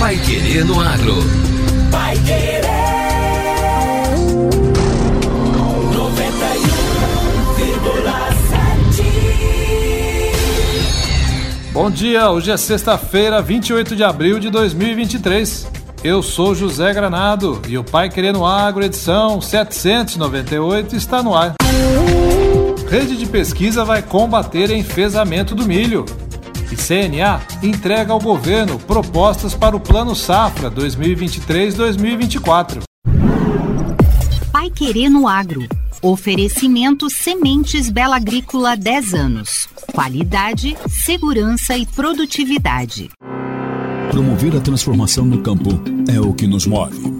Pai Querer no Agro. Pai Querer. 91,7. Bom dia, hoje é sexta-feira, 28 de abril de 2023. Eu sou José Granado e o Pai Querendo Agro, edição 798, está no ar. Rede de pesquisa vai combater enfesamento do milho. E CNA entrega ao governo propostas para o Plano Safra 2023-2024. Pai Querendo Agro. Oferecimento Sementes Bela Agrícola 10 anos. Qualidade, segurança e produtividade. Promover a transformação no campo é o que nos move.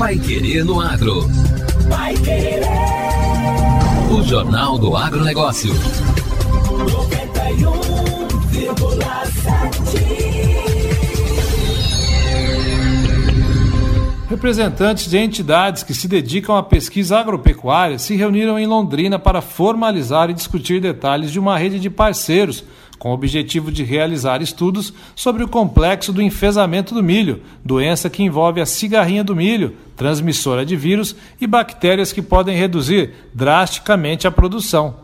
Pai Querer no Agro. Pai Querer. O Jornal do Agronegócio. 91,7. Representantes de entidades que se dedicam à pesquisa agropecuária se reuniram em Londrina para formalizar e discutir detalhes de uma rede de parceiros com o objetivo de realizar estudos sobre o complexo do enfesamento do milho, doença que envolve a cigarrinha do milho, transmissora de vírus e bactérias que podem reduzir drasticamente a produção.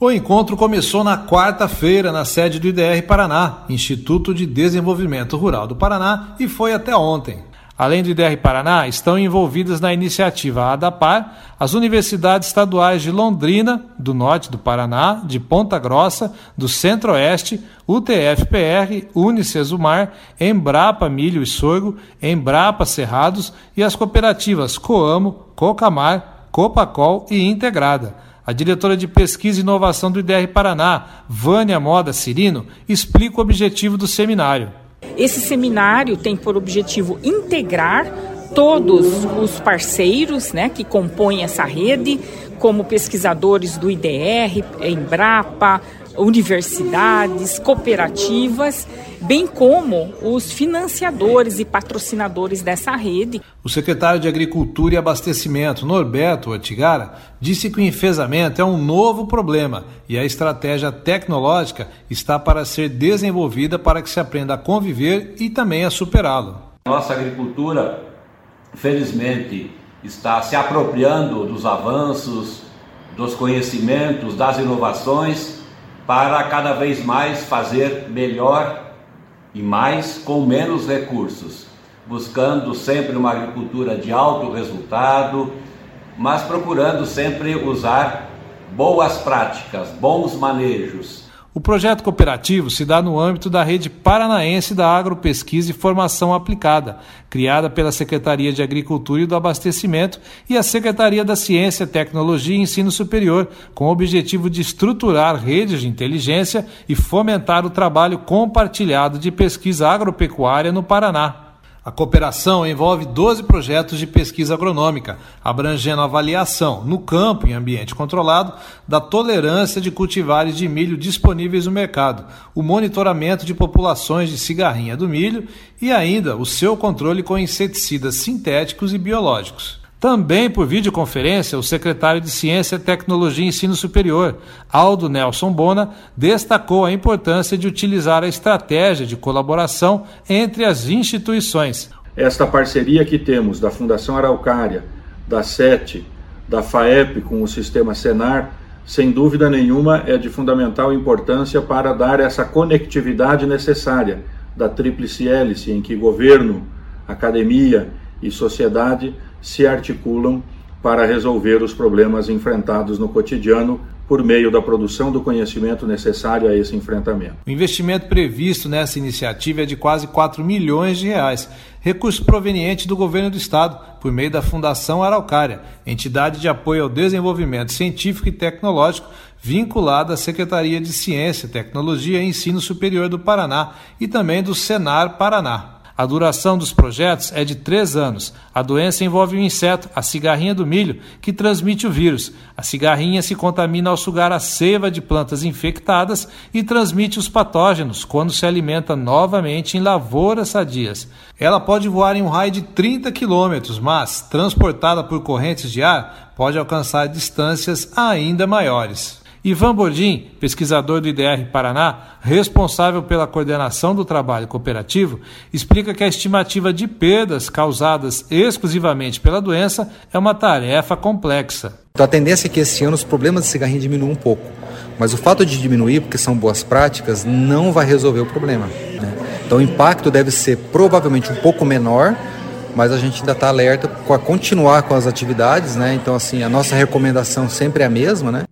O encontro começou na quarta-feira na sede do IDR Paraná, Instituto de Desenvolvimento Rural do Paraná, e foi até ontem. Além do IDR Paraná, estão envolvidas na iniciativa ADAPAR as universidades estaduais de Londrina, do norte do Paraná, de Ponta Grossa, do Centro-Oeste, UTF-PR, Unicesumar, Embrapa Milho e Sorgo, Embrapa Cerrados e as cooperativas Coamo, Cocamar, Copacol e Integrada. A diretora de Pesquisa e Inovação do IDR Paraná, Vânia Moda Cirino, explica o objetivo do seminário. Esse seminário tem por objetivo integrar todos os parceiros né, que compõem essa rede, como pesquisadores do IDR, Embrapa, universidades, cooperativas, bem como os financiadores e patrocinadores dessa rede. O secretário de Agricultura e Abastecimento, Norberto Ortigara, disse que o enfesamento é um novo problema e a estratégia tecnológica está para ser desenvolvida para que se aprenda a conviver e também a superá-lo. Nossa agricultura, felizmente, está se apropriando dos avanços, dos conhecimentos, das inovações para cada vez mais fazer melhor e mais com menos recursos, buscando sempre uma agricultura de alto resultado, mas procurando sempre usar boas práticas, bons manejos, o projeto cooperativo se dá no âmbito da Rede Paranaense da Agropesquisa e Formação Aplicada, criada pela Secretaria de Agricultura e do Abastecimento e a Secretaria da Ciência, Tecnologia e Ensino Superior, com o objetivo de estruturar redes de inteligência e fomentar o trabalho compartilhado de pesquisa agropecuária no Paraná. A cooperação envolve 12 projetos de pesquisa agronômica, abrangendo a avaliação, no campo, em ambiente controlado, da tolerância de cultivares de milho disponíveis no mercado, o monitoramento de populações de cigarrinha do milho e ainda o seu controle com inseticidas sintéticos e biológicos. Também por videoconferência, o secretário de Ciência, Tecnologia e Ensino Superior, Aldo Nelson Bona, destacou a importância de utilizar a estratégia de colaboração entre as instituições. Esta parceria que temos da Fundação Araucária, da SET, da FAEP com o sistema Senar, sem dúvida nenhuma é de fundamental importância para dar essa conectividade necessária da tríplice hélice em que governo, academia e sociedade se articulam para resolver os problemas enfrentados no cotidiano por meio da produção do conhecimento necessário a esse enfrentamento. O investimento previsto nessa iniciativa é de quase 4 milhões de reais, recurso proveniente do governo do estado, por meio da Fundação Araucária, entidade de apoio ao desenvolvimento científico e tecnológico vinculada à Secretaria de Ciência, Tecnologia e Ensino Superior do Paraná e também do Senar Paraná. A duração dos projetos é de três anos. A doença envolve o inseto, a cigarrinha do milho, que transmite o vírus. A cigarrinha se contamina ao sugar a seiva de plantas infectadas e transmite os patógenos quando se alimenta novamente em lavouras sadias. Ela pode voar em um raio de 30 quilômetros, mas, transportada por correntes de ar, pode alcançar distâncias ainda maiores. Ivan Bordim, pesquisador do IDR Paraná, responsável pela coordenação do trabalho cooperativo, explica que a estimativa de perdas causadas exclusivamente pela doença é uma tarefa complexa. Então, a tendência é que esse ano os problemas de cigarrinho diminuam um pouco, mas o fato de diminuir, porque são boas práticas, não vai resolver o problema. Né? Então o impacto deve ser provavelmente um pouco menor, mas a gente ainda está alerta para continuar com as atividades, né? Então, assim, a nossa recomendação sempre é a mesma, né?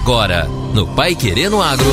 Agora, no Pai Querendo Agro.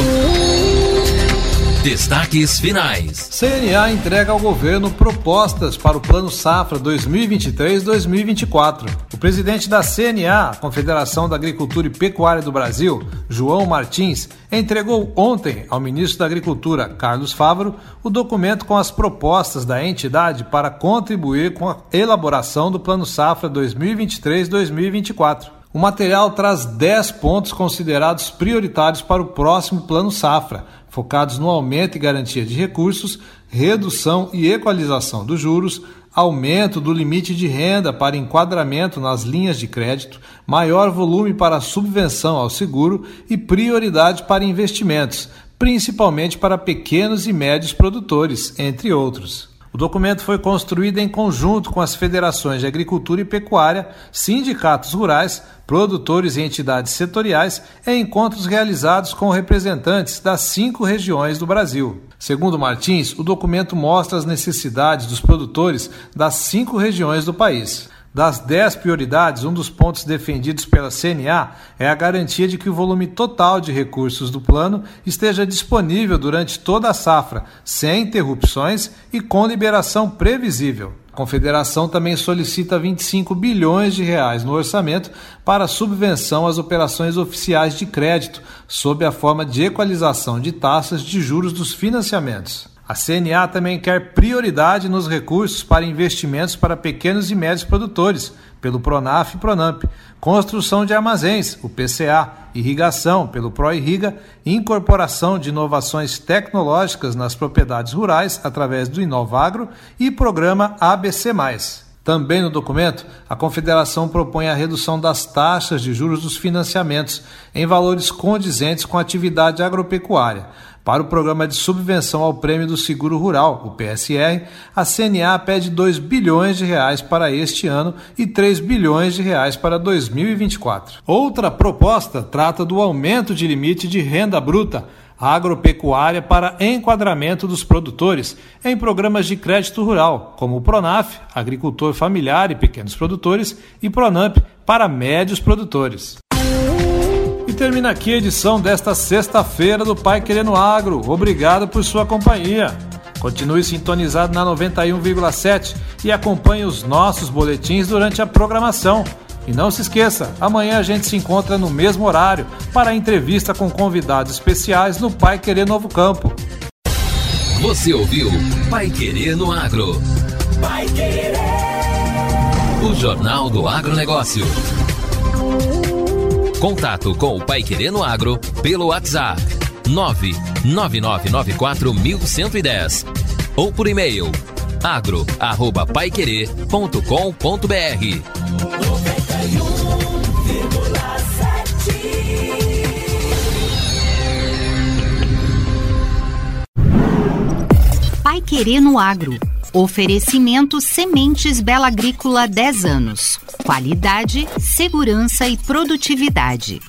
Destaques finais. CNA entrega ao governo propostas para o Plano Safra 2023-2024. O presidente da CNA, Confederação da Agricultura e Pecuária do Brasil, João Martins, entregou ontem ao ministro da Agricultura, Carlos Fávaro, o documento com as propostas da entidade para contribuir com a elaboração do Plano Safra 2023-2024. O material traz 10 pontos considerados prioritários para o próximo Plano Safra, focados no aumento e garantia de recursos, redução e equalização dos juros, aumento do limite de renda para enquadramento nas linhas de crédito, maior volume para subvenção ao seguro e prioridade para investimentos, principalmente para pequenos e médios produtores, entre outros. O documento foi construído em conjunto com as federações de agricultura e pecuária, sindicatos rurais, produtores e entidades setoriais em encontros realizados com representantes das cinco regiões do Brasil. Segundo Martins, o documento mostra as necessidades dos produtores das cinco regiões do país. Das 10 prioridades, um dos pontos defendidos pela CNA é a garantia de que o volume total de recursos do plano esteja disponível durante toda a safra, sem interrupções e com liberação previsível. A Confederação também solicita 25 bilhões de reais no orçamento para subvenção às operações oficiais de crédito, sob a forma de equalização de taxas de juros dos financiamentos. A CNA também quer prioridade nos recursos para investimentos para pequenos e médios produtores, pelo Pronaf e Pronamp, construção de armazéns, o PCA, irrigação, pelo ProIrriga, incorporação de inovações tecnológicas nas propriedades rurais através do Inovagro e programa ABC+. Também no documento, a Confederação propõe a redução das taxas de juros dos financiamentos em valores condizentes com a atividade agropecuária para o programa de subvenção ao Prêmio do Seguro Rural, o PSR, a CNA pede 2 bilhões de reais para este ano e 3 bilhões de reais para 2024. Outra proposta trata do aumento de limite de renda bruta agropecuária para enquadramento dos produtores em programas de crédito rural, como o Pronaf, Agricultor Familiar e Pequenos Produtores, e Pronamp, para médios produtores termina aqui a edição desta sexta-feira do Pai Querendo Agro. Obrigado por sua companhia. Continue sintonizado na 91,7 e acompanhe os nossos boletins durante a programação. E não se esqueça, amanhã a gente se encontra no mesmo horário para a entrevista com convidados especiais no Pai Querer Novo Campo. Você ouviu Pai Querer no Agro. Pai Querer. O Jornal do Agronegócio. Contato com o Pai Querendo Agro pelo WhatsApp 999941110 ou por e-mail agro@paiquerer.com.br. Querer no Agro. Oferecimento Sementes Bela Agrícola 10 anos. Qualidade, segurança e produtividade.